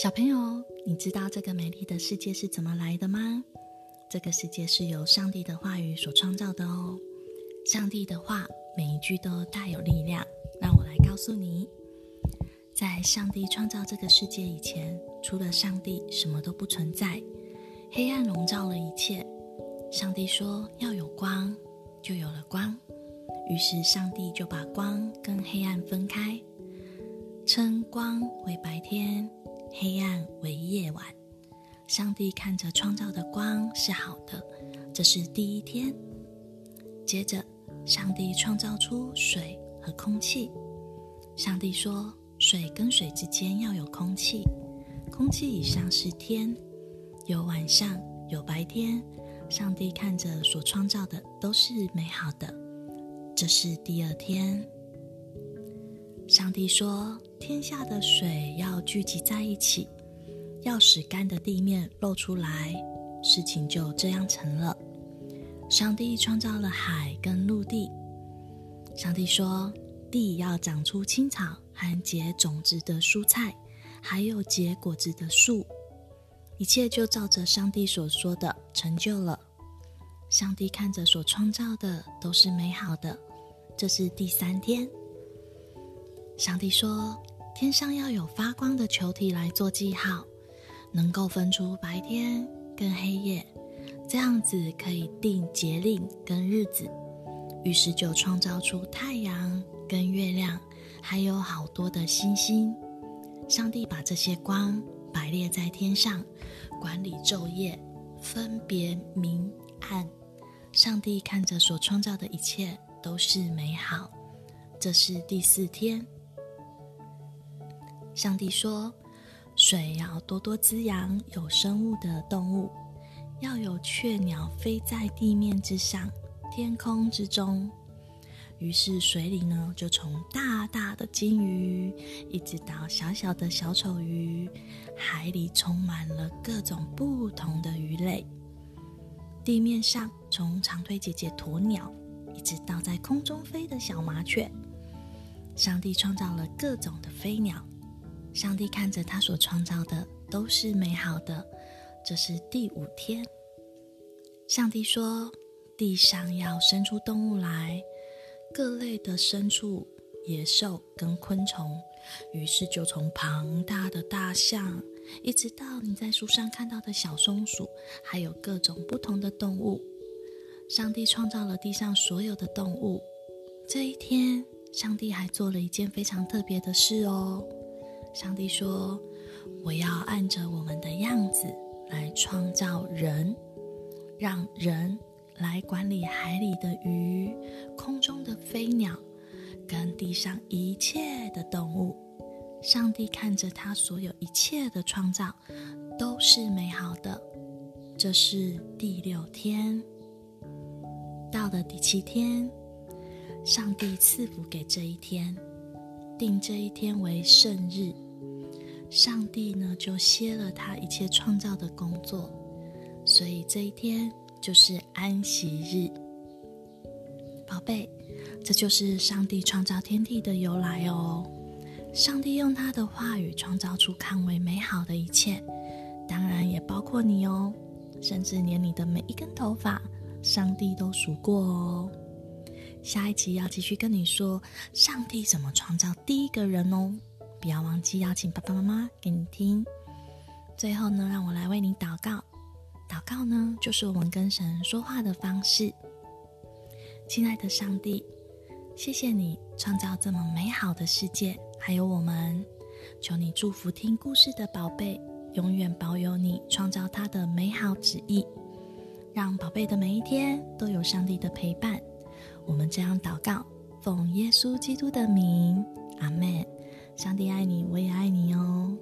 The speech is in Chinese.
小朋友，你知道这个美丽的世界是怎么来的吗？这个世界是由上帝的话语所创造的哦。上帝的话每一句都大有力量。让我来告诉你，在上帝创造这个世界以前，除了上帝，什么都不存在。黑暗笼罩了一切。上帝说要有光，就有了光。于是上帝就把光跟黑暗分开，称光为白天。黑暗为夜晚，上帝看着创造的光是好的，这是第一天。接着，上帝创造出水和空气。上帝说：“水跟水之间要有空气，空气以上是天，有晚上，有白天。”上帝看着所创造的都是美好的，这是第二天。上帝说。天下的水要聚集在一起，要使干的地面露出来，事情就这样成了。上帝创造了海跟陆地。上帝说：“地要长出青草和结种子的蔬菜，还有结果子的树。”一切就照着上帝所说的成就了。上帝看着所创造的都是美好的。这是第三天。上帝说。天上要有发光的球体来做记号，能够分出白天跟黑夜，这样子可以定节令跟日子。于是就创造出太阳跟月亮，还有好多的星星。上帝把这些光摆列在天上，管理昼夜，分别明暗。上帝看着所创造的一切都是美好。这是第四天。上帝说：“水要多多滋养有生物的动物，要有雀鸟飞在地面之上、天空之中。”于是水里呢，就从大大的金鱼，一直到小小的小丑鱼，海里充满了各种不同的鱼类。地面上，从长腿姐姐鸵鸟，一直到在空中飞的小麻雀。上帝创造了各种的飞鸟。上帝看着他所创造的都是美好的，这是第五天。上帝说：“地上要生出动物来，各类的牲畜、野兽跟昆虫。”于是就从庞大的大象，一直到你在书上看到的小松鼠，还有各种不同的动物。上帝创造了地上所有的动物。这一天，上帝还做了一件非常特别的事哦。上帝说：“我要按着我们的样子来创造人，让人来管理海里的鱼、空中的飞鸟，跟地上一切的动物。”上帝看着他所有一切的创造都是美好的。这是第六天，到了第七天，上帝赐福给这一天，定这一天为圣日。上帝呢，就歇了他一切创造的工作，所以这一天就是安息日。宝贝，这就是上帝创造天地的由来哦。上帝用他的话语创造出看为美好的一切，当然也包括你哦，甚至连你的每一根头发，上帝都数过哦。下一集要继续跟你说，上帝怎么创造第一个人哦。不要忘记邀请爸爸妈妈给你听。最后呢，让我来为你祷告。祷告呢，就是我们跟神说话的方式。亲爱的上帝，谢谢你创造这么美好的世界，还有我们。求你祝福听故事的宝贝，永远保有你创造他的美好旨意，让宝贝的每一天都有上帝的陪伴。我们这样祷告，奉耶稣基督的名，阿门。上帝爱你，我也爱你哦。